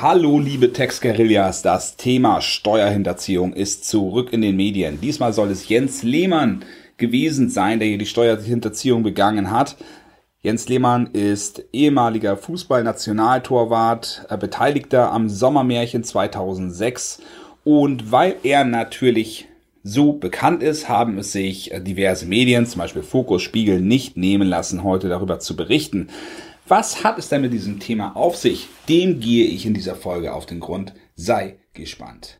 Hallo liebe Textguerillas, das Thema Steuerhinterziehung ist zurück in den Medien. Diesmal soll es Jens Lehmann gewesen sein, der hier die Steuerhinterziehung begangen hat. Jens Lehmann ist ehemaliger Fußballnationaltorwart, äh, Beteiligter am Sommermärchen 2006 und weil er natürlich so bekannt ist, haben es sich äh, diverse Medien, zum Beispiel Fokus Spiegel, nicht nehmen lassen, heute darüber zu berichten. Was hat es denn mit diesem Thema auf sich? Dem gehe ich in dieser Folge auf den Grund. Sei gespannt.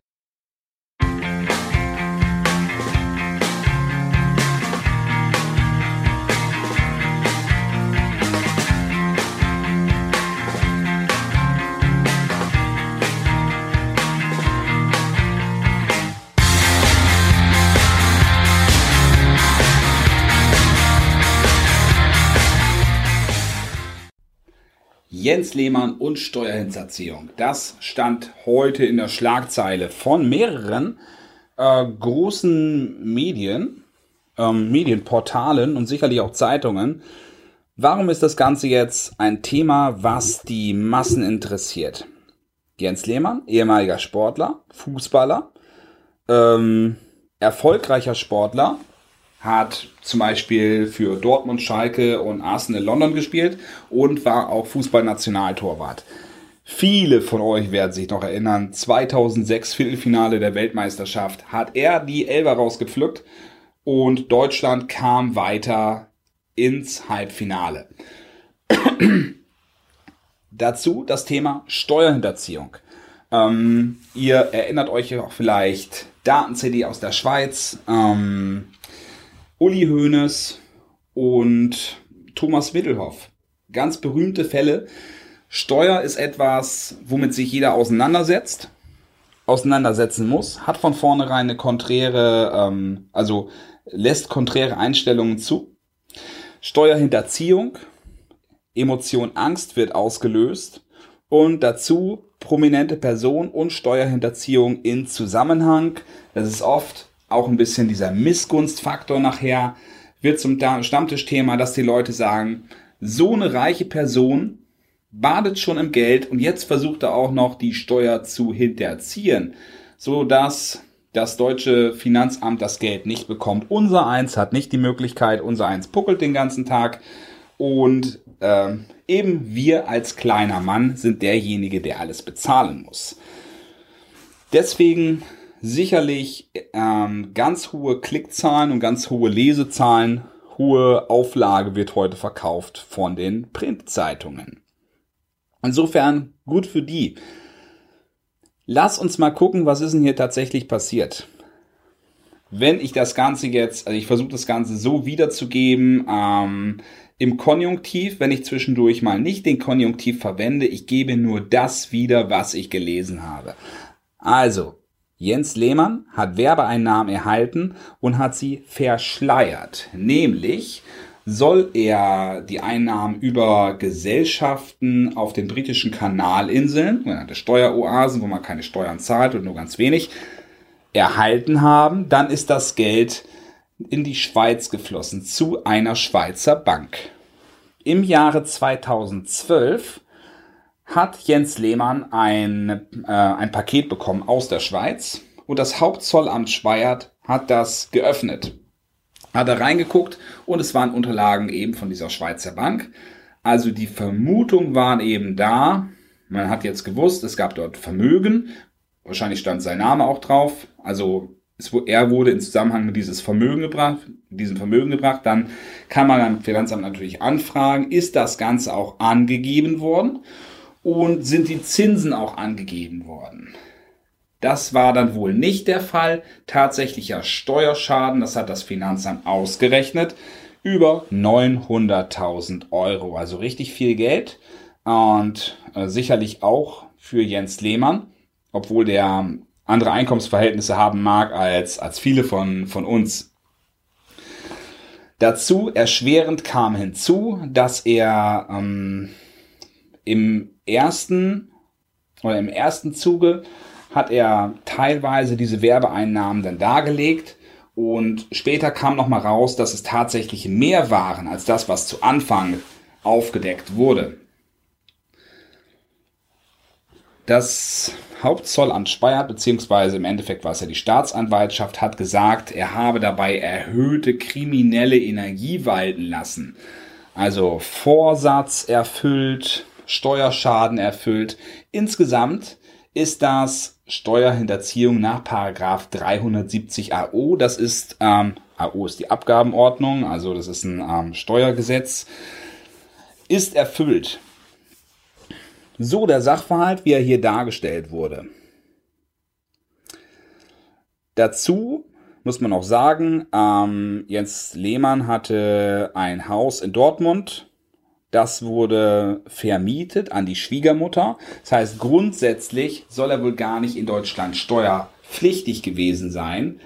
Jens Lehmann und Steuerhinterziehung. Das stand heute in der Schlagzeile von mehreren äh, großen Medien, ähm, Medienportalen und sicherlich auch Zeitungen. Warum ist das Ganze jetzt ein Thema, was die Massen interessiert? Jens Lehmann, ehemaliger Sportler, Fußballer, ähm, erfolgreicher Sportler, hat zum Beispiel für Dortmund, Schalke und Arsenal London gespielt und war auch Fußballnationaltorwart. Viele von euch werden sich noch erinnern, 2006 Viertelfinale der Weltmeisterschaft hat er die Elber rausgepflückt und Deutschland kam weiter ins Halbfinale. Dazu das Thema Steuerhinterziehung. Ähm, ihr erinnert euch auch vielleicht Daten-CD aus der Schweiz. Ähm, Uli Hoeneß und Thomas Mittelhoff. Ganz berühmte Fälle. Steuer ist etwas, womit sich jeder auseinandersetzt, auseinandersetzen muss, hat von vornherein eine konträre, ähm, also lässt konträre Einstellungen zu. Steuerhinterziehung, Emotion Angst wird ausgelöst und dazu prominente Person und Steuerhinterziehung in Zusammenhang. Das ist oft auch ein bisschen dieser Missgunstfaktor nachher wird zum Stammtischthema, dass die Leute sagen, so eine reiche Person badet schon im Geld und jetzt versucht er auch noch die Steuer zu hinterziehen, so dass das deutsche Finanzamt das Geld nicht bekommt. Unser eins hat nicht die Möglichkeit, unser eins puckelt den ganzen Tag und äh, eben wir als kleiner Mann sind derjenige, der alles bezahlen muss. Deswegen sicherlich ähm, ganz hohe Klickzahlen und ganz hohe Lesezahlen. Hohe Auflage wird heute verkauft von den Printzeitungen. Insofern gut für die. Lass uns mal gucken, was ist denn hier tatsächlich passiert. Wenn ich das Ganze jetzt, also ich versuche das Ganze so wiederzugeben, ähm, im Konjunktiv, wenn ich zwischendurch mal nicht den Konjunktiv verwende, ich gebe nur das wieder, was ich gelesen habe. Also, Jens Lehmann hat Werbeeinnahmen erhalten und hat sie verschleiert. Nämlich soll er die Einnahmen über Gesellschaften auf den britischen Kanalinseln, sogenannte Steueroasen, wo man keine Steuern zahlt und nur ganz wenig, erhalten haben. Dann ist das Geld in die Schweiz geflossen zu einer Schweizer Bank. Im Jahre 2012 hat Jens Lehmann ein, äh, ein Paket bekommen aus der Schweiz und das Hauptzollamt Schweiert hat das geöffnet. Hat er reingeguckt und es waren Unterlagen eben von dieser Schweizer Bank. Also die Vermutung waren eben da. Man hat jetzt gewusst, es gab dort Vermögen. Wahrscheinlich stand sein Name auch drauf. Also es, er wurde in Zusammenhang mit dieses Vermögen gebracht, diesem Vermögen gebracht. Dann kann man am Finanzamt natürlich anfragen, ist das Ganze auch angegeben worden? Und sind die Zinsen auch angegeben worden. Das war dann wohl nicht der Fall. Tatsächlicher Steuerschaden, das hat das Finanzamt ausgerechnet, über 900.000 Euro. Also richtig viel Geld und äh, sicherlich auch für Jens Lehmann, obwohl der andere Einkommensverhältnisse haben mag als, als viele von, von uns. Dazu erschwerend kam hinzu, dass er ähm, im ersten oder im ersten Zuge hat er teilweise diese Werbeeinnahmen dann dargelegt und später kam noch mal raus, dass es tatsächlich mehr waren als das, was zu Anfang aufgedeckt wurde. Das Hauptzollamt Speyer, beziehungsweise im Endeffekt war es ja die Staatsanwaltschaft, hat gesagt, er habe dabei erhöhte kriminelle Energie walten lassen. Also Vorsatz erfüllt, Steuerschaden erfüllt. Insgesamt ist das Steuerhinterziehung nach Paragraph 370 AO. Das ist, ähm, AO ist die Abgabenordnung, also das ist ein ähm, Steuergesetz, ist erfüllt. So der Sachverhalt, wie er hier dargestellt wurde. Dazu muss man auch sagen, ähm, Jens Lehmann hatte ein Haus in Dortmund. Das wurde vermietet an die Schwiegermutter. Das heißt, grundsätzlich soll er wohl gar nicht in Deutschland steuerpflichtig gewesen sein,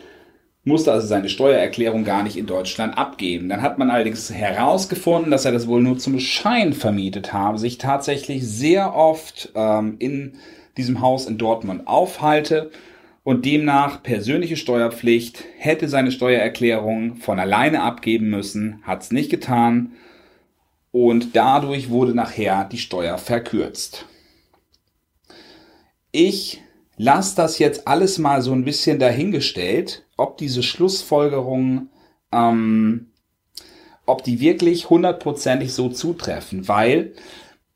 musste also seine Steuererklärung gar nicht in Deutschland abgeben. Dann hat man allerdings herausgefunden, dass er das wohl nur zum Schein vermietet habe, sich tatsächlich sehr oft ähm, in diesem Haus in Dortmund aufhalte und demnach persönliche Steuerpflicht, hätte seine Steuererklärung von alleine abgeben müssen, hat es nicht getan und dadurch wurde nachher die Steuer verkürzt. Ich lasse das jetzt alles mal so ein bisschen dahingestellt, ob diese Schlussfolgerungen, ähm, ob die wirklich hundertprozentig so zutreffen, weil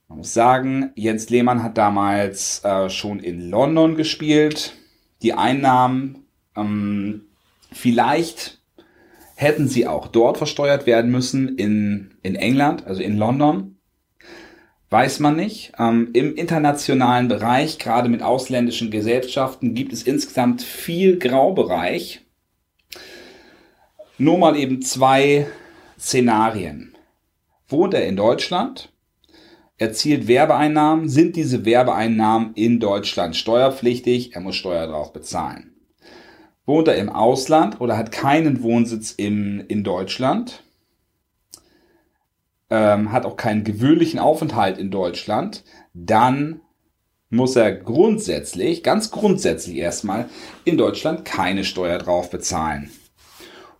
man muss sagen, Jens Lehmann hat damals äh, schon in London gespielt, die Einnahmen ähm, vielleicht hätten sie auch dort versteuert werden müssen in, in England, also in London. Weiß man nicht. Ähm, Im internationalen Bereich, gerade mit ausländischen Gesellschaften, gibt es insgesamt viel Graubereich. Nur mal eben zwei Szenarien. Wohnt er in Deutschland? erzielt Werbeeinnahmen, sind diese Werbeeinnahmen in Deutschland steuerpflichtig, er muss Steuer drauf bezahlen. Wohnt er im Ausland oder hat keinen Wohnsitz im, in Deutschland, ähm, hat auch keinen gewöhnlichen Aufenthalt in Deutschland, dann muss er grundsätzlich, ganz grundsätzlich erstmal, in Deutschland keine Steuer drauf bezahlen.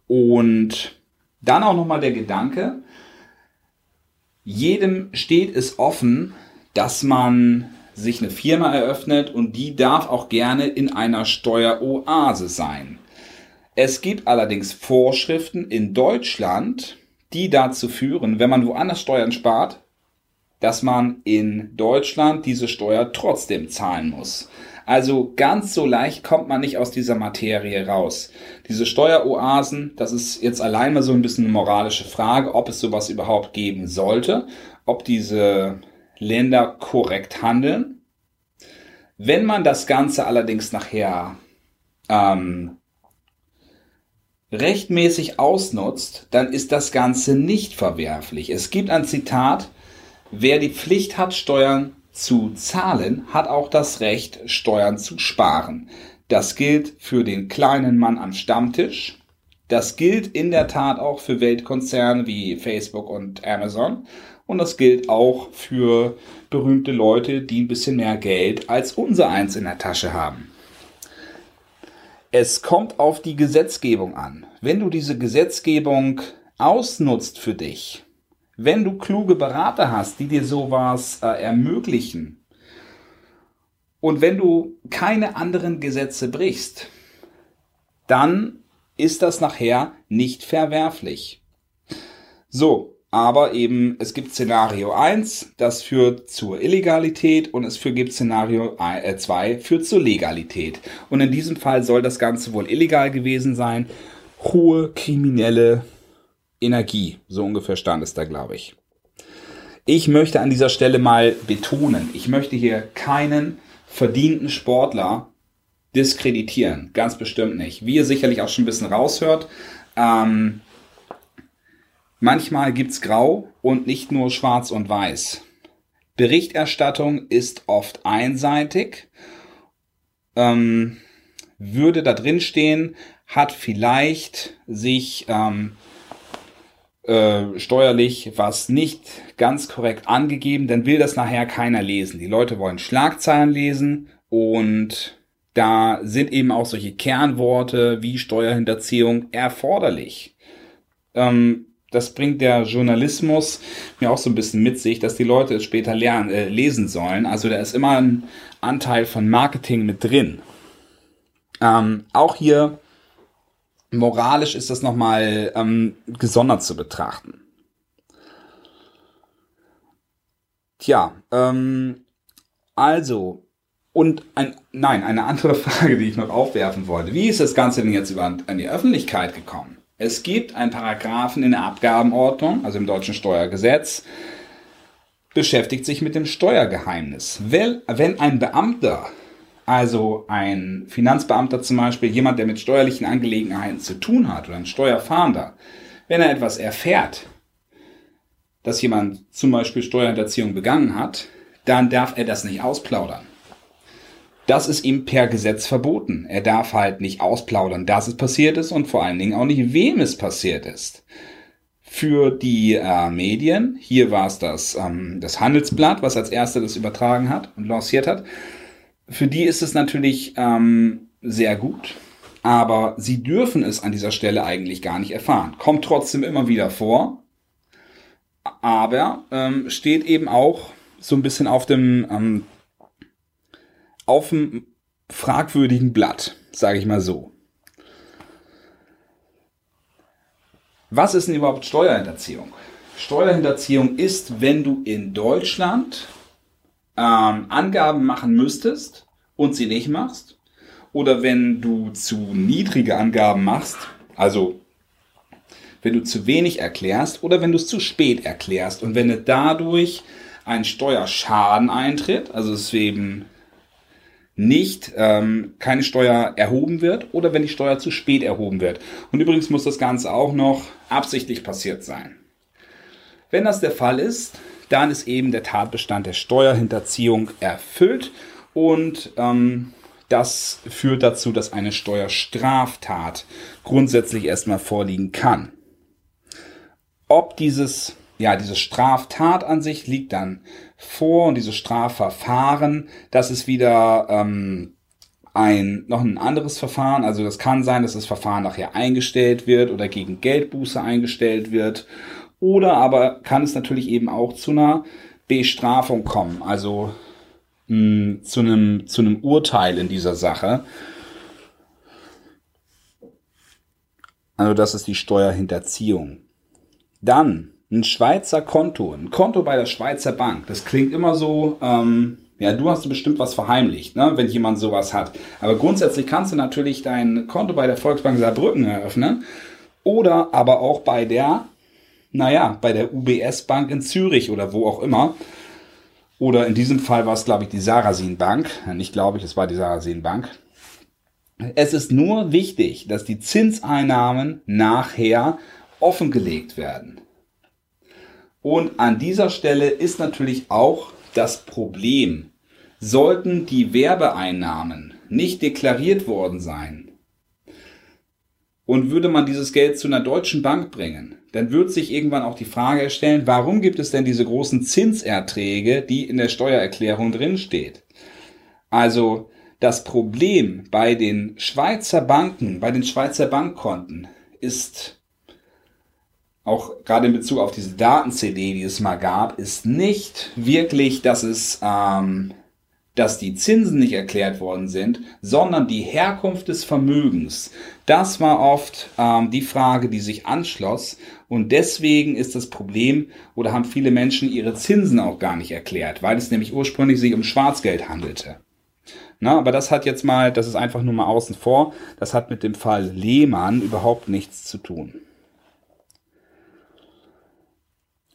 Und dann auch nochmal der Gedanke, jedem steht es offen, dass man sich eine Firma eröffnet und die darf auch gerne in einer Steueroase sein. Es gibt allerdings Vorschriften in Deutschland, die dazu führen, wenn man woanders Steuern spart, dass man in Deutschland diese Steuer trotzdem zahlen muss. Also ganz so leicht kommt man nicht aus dieser Materie raus. Diese Steueroasen, das ist jetzt allein mal so ein bisschen eine moralische Frage, ob es sowas überhaupt geben sollte, ob diese Länder korrekt handeln. Wenn man das Ganze allerdings nachher ähm, rechtmäßig ausnutzt, dann ist das Ganze nicht verwerflich. Es gibt ein Zitat, wer die Pflicht hat, Steuern zu zahlen, hat auch das Recht, Steuern zu sparen. Das gilt für den kleinen Mann am Stammtisch. Das gilt in der Tat auch für Weltkonzerne wie Facebook und Amazon. Und das gilt auch für berühmte Leute, die ein bisschen mehr Geld als unser eins in der Tasche haben. Es kommt auf die Gesetzgebung an. Wenn du diese Gesetzgebung ausnutzt für dich, wenn du kluge Berater hast, die dir sowas äh, ermöglichen, und wenn du keine anderen Gesetze brichst, dann ist das nachher nicht verwerflich. So, aber eben es gibt Szenario 1, das führt zur Illegalität und es gibt Szenario 2, äh, führt zur Legalität. Und in diesem Fall soll das Ganze wohl illegal gewesen sein. Hohe kriminelle Energie. So ungefähr stand es da, glaube ich. Ich möchte an dieser Stelle mal betonen, ich möchte hier keinen verdienten Sportler diskreditieren. Ganz bestimmt nicht. Wie ihr sicherlich auch schon ein bisschen raushört, ähm, manchmal gibt's Grau und nicht nur Schwarz und Weiß. Berichterstattung ist oft einseitig. Ähm, würde da drin stehen, hat vielleicht sich ähm, äh, steuerlich was nicht ganz korrekt angegeben, dann will das nachher keiner lesen. Die Leute wollen Schlagzeilen lesen und da sind eben auch solche Kernworte wie Steuerhinterziehung erforderlich. Ähm, das bringt der Journalismus mir auch so ein bisschen mit sich, dass die Leute es später lernen, äh, lesen sollen. Also da ist immer ein, Anteil von Marketing mit drin. Ähm, auch hier moralisch ist das nochmal ähm, gesondert zu betrachten. Tja, ähm, also, und ein, nein, eine andere Frage, die ich noch aufwerfen wollte. Wie ist das Ganze denn jetzt über, an die Öffentlichkeit gekommen? Es gibt einen Paragraphen in der Abgabenordnung, also im deutschen Steuergesetz, beschäftigt sich mit dem Steuergeheimnis. Wenn ein Beamter, also ein Finanzbeamter zum Beispiel, jemand, der mit steuerlichen Angelegenheiten zu tun hat oder ein Steuerfahnder, wenn er etwas erfährt, dass jemand zum Beispiel Steuerhinterziehung begangen hat, dann darf er das nicht ausplaudern. Das ist ihm per Gesetz verboten. Er darf halt nicht ausplaudern, dass es passiert ist und vor allen Dingen auch nicht, wem es passiert ist. Für die äh, Medien, hier war es das, ähm, das Handelsblatt, was als erster das übertragen hat und lanciert hat, für die ist es natürlich ähm, sehr gut, aber sie dürfen es an dieser Stelle eigentlich gar nicht erfahren. Kommt trotzdem immer wieder vor, aber ähm, steht eben auch so ein bisschen auf dem, ähm, auf dem fragwürdigen Blatt, sage ich mal so. Was ist denn überhaupt Steuerhinterziehung? Steuerhinterziehung ist, wenn du in Deutschland ähm, Angaben machen müsstest und sie nicht machst, oder wenn du zu niedrige Angaben machst, also wenn du zu wenig erklärst oder wenn du es zu spät erklärst und wenn dadurch ein Steuerschaden eintritt, also es eben nicht ähm, keine Steuer erhoben wird oder wenn die Steuer zu spät erhoben wird. Und übrigens muss das Ganze auch noch absichtlich passiert sein. Wenn das der Fall ist, dann ist eben der Tatbestand der Steuerhinterziehung erfüllt und ähm, das führt dazu, dass eine Steuerstraftat grundsätzlich erstmal vorliegen kann. Ob dieses ja, diese Straftat an sich liegt dann vor und dieses Strafverfahren, das ist wieder ähm, ein noch ein anderes Verfahren. Also das kann sein, dass das Verfahren nachher eingestellt wird oder gegen Geldbuße eingestellt wird. Oder aber kann es natürlich eben auch zu einer Bestrafung kommen, also mh, hm, zu einem zu einem Urteil in dieser Sache. Also das ist die Steuerhinterziehung. Dann ein Schweizer Konto, ein Konto bei der Schweizer Bank. Das klingt immer so, ähm, ja, du hast bestimmt was verheimlicht, ne, wenn jemand sowas hat. Aber grundsätzlich kannst du natürlich dein Konto bei der Volksbank Saarbrücken eröffnen oder aber auch bei der, naja, bei der UBS Bank in Zürich oder wo auch immer. Oder in diesem Fall war es, glaube ich, die Sarasin Bank. Nicht glaube ich, es war die Sarasin Bank. Es ist nur wichtig, dass die Zinseinnahmen nachher offengelegt werden. Und an dieser Stelle ist natürlich auch das Problem, sollten die Werbeeinnahmen nicht deklariert worden sein und würde man dieses Geld zu einer deutschen Bank bringen, dann wird sich irgendwann auch die Frage stellen, warum gibt es denn diese großen Zinserträge, die in der Steuererklärung drinsteht? Also das Problem bei den Schweizer Banken, bei den Schweizer Bankkonten ist auch gerade in Bezug auf diese Daten-CD, die es mal gab, ist nicht wirklich, dass es, ähm, dass die Zinsen nicht erklärt worden sind, sondern die Herkunft des Vermögens. Das war oft ähm, die Frage, die sich anschloss. Und deswegen ist das Problem oder haben viele Menschen ihre Zinsen auch gar nicht erklärt, weil es nämlich ursprünglich sich um Schwarzgeld handelte. Na, aber das hat jetzt mal, das ist einfach nur mal außen vor, das hat mit dem Fall Lehmann überhaupt nichts zu tun.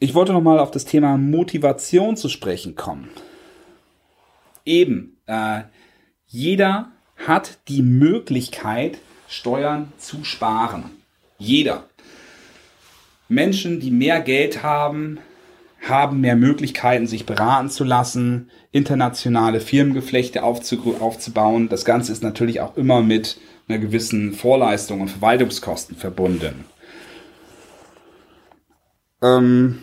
Ich wollte nochmal auf das Thema Motivation zu sprechen kommen. Eben, äh, jeder hat die Möglichkeit, Steuern zu sparen. Jeder. Menschen, die mehr Geld haben, haben mehr Möglichkeiten, sich beraten zu lassen, internationale Firmengeflechte aufzubauen. Das Ganze ist natürlich auch immer mit einer gewissen Vorleistung und Verwaltungskosten verbunden. Ähm,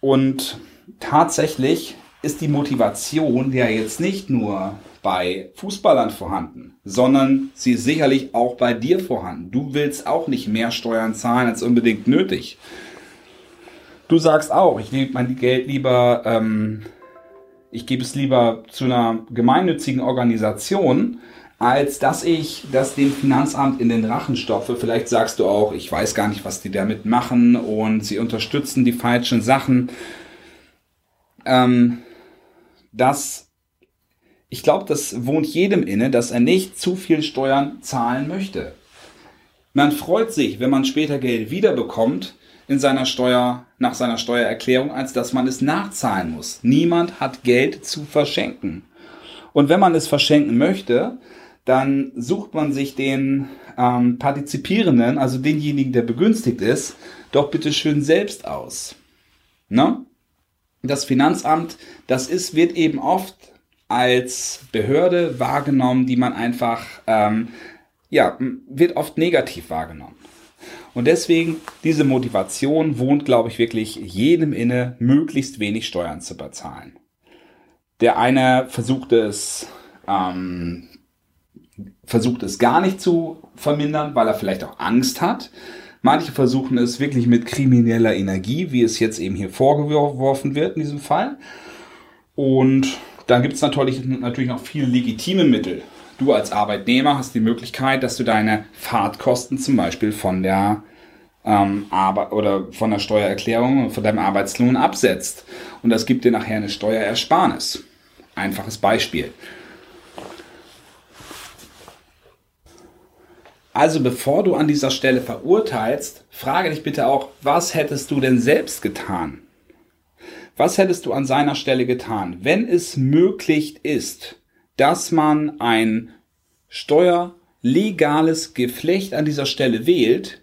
und tatsächlich ist die Motivation ja jetzt nicht nur bei Fußballern vorhanden, sondern sie ist sicherlich auch bei dir vorhanden. Du willst auch nicht mehr Steuern zahlen als unbedingt nötig. Du sagst auch, ich lege mein Geld lieber ähm, ich gebe es lieber zu einer gemeinnützigen Organisation, als dass ich das dem Finanzamt in den Rachen stopfe. Vielleicht sagst du auch, ich weiß gar nicht, was die damit machen und sie unterstützen die falschen Sachen. Ähm, das, ich glaube, das wohnt jedem inne, dass er nicht zu viel Steuern zahlen möchte. Man freut sich, wenn man später Geld wiederbekommt in seiner Steuer, nach seiner Steuererklärung, als dass man es nachzahlen muss. Niemand hat Geld zu verschenken. Und wenn man es verschenken möchte, dann sucht man sich den ähm, Partizipierenden, also denjenigen, der begünstigt ist, doch bitte schön selbst aus. Ne? Das Finanzamt, das ist, wird eben oft als Behörde wahrgenommen, die man einfach, ähm, ja, wird oft negativ wahrgenommen. Und deswegen, diese Motivation wohnt, glaube ich, wirklich jedem inne, möglichst wenig Steuern zu bezahlen. Der eine versucht es ähm, versucht es gar nicht zu vermindern, weil er vielleicht auch Angst hat. Manche versuchen es wirklich mit krimineller Energie, wie es jetzt eben hier vorgeworfen wird in diesem Fall. Und dann gibt es natürlich, natürlich noch viele legitime Mittel. Du als Arbeitnehmer hast die Möglichkeit, dass du deine Fahrtkosten zum Beispiel von der ähm, Arbeit oder von der Steuererklärung von deinem Arbeitslohn absetzt. Und das gibt dir nachher eine Steuerersparnis. Einfaches Beispiel. Also bevor du an dieser Stelle verurteilst, frage dich bitte auch, was hättest du denn selbst getan? Was hättest du an seiner Stelle getan, wenn es möglich ist, dass man ein steuerlegales Geflecht an dieser Stelle wählt,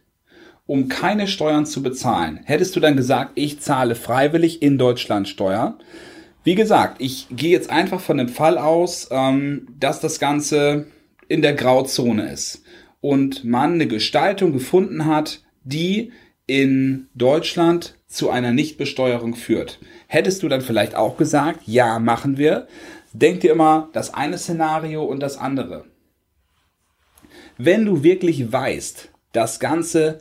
um keine Steuern zu bezahlen? Hättest du dann gesagt, ich zahle freiwillig in Deutschland Steuer? Wie gesagt, ich gehe jetzt einfach von dem Fall aus, ähm, dass das Ganze in der Grauzone ist und man eine Gestaltung gefunden hat, die in Deutschland zu einer Nichtbesteuerung führt. Hättest du dann vielleicht auch gesagt, ja, machen wir. Denk dir immer das eine Szenario und das andere. Wenn du wirklich weißt, das Ganze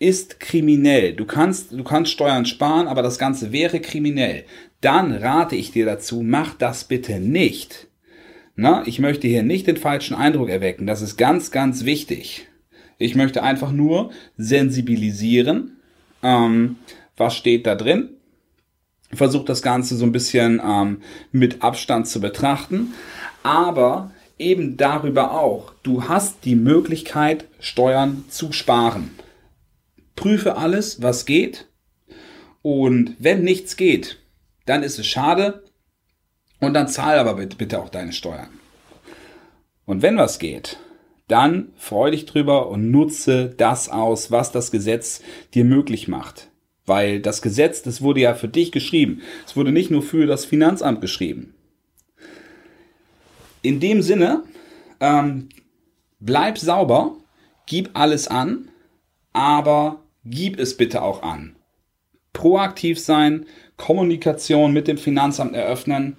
ist kriminell, du kannst, du kannst Steuern sparen, aber das Ganze wäre kriminell, dann rate ich dir dazu, mach das bitte nicht. Na, ich möchte hier nicht den falschen Eindruck erwecken. Das ist ganz, ganz wichtig. Ich möchte einfach nur sensibilisieren. Ähm, was steht da drin? Versuche das Ganze so ein bisschen ähm, mit Abstand zu betrachten. Aber eben darüber auch. Du hast die Möglichkeit, Steuern zu sparen. Prüfe alles, was geht. Und wenn nichts geht, dann ist es schade, und dann zahl aber bitte auch deine Steuern. Und wenn was geht, dann freu dich drüber und nutze das aus, was das Gesetz dir möglich macht. Weil das Gesetz, das wurde ja für dich geschrieben. Es wurde nicht nur für das Finanzamt geschrieben. In dem Sinne, ähm, bleib sauber, gib alles an, aber gib es bitte auch an. Proaktiv sein, Kommunikation mit dem Finanzamt eröffnen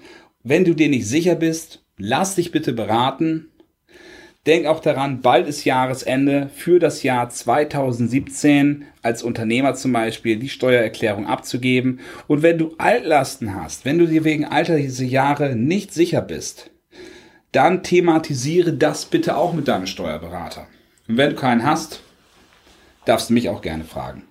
wenn du dir nicht sicher bist, lass dich bitte beraten. Denk auch daran, bald ist Jahresende für das Jahr 2017 als Unternehmer zum Beispiel die Steuererklärung abzugeben. Und wenn du Altlasten hast, wenn du dir wegen alter diese Jahre nicht sicher bist, dann thematisiere das bitte auch mit deinem Steuerberater. Und wenn du keinen hast, darfst du mich auch gerne fragen.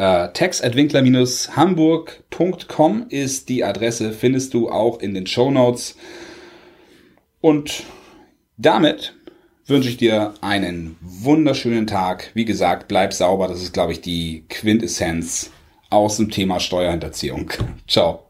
Äh, textadwinkler-hamburg.com ist die Adresse, findest du auch in den Show Notes. Und damit wünsche ich dir einen wunderschönen Tag. Wie gesagt, bleib sauber. Das ist, glaube ich, die Quintessenz aus dem Thema Steuerhinterziehung. Ciao.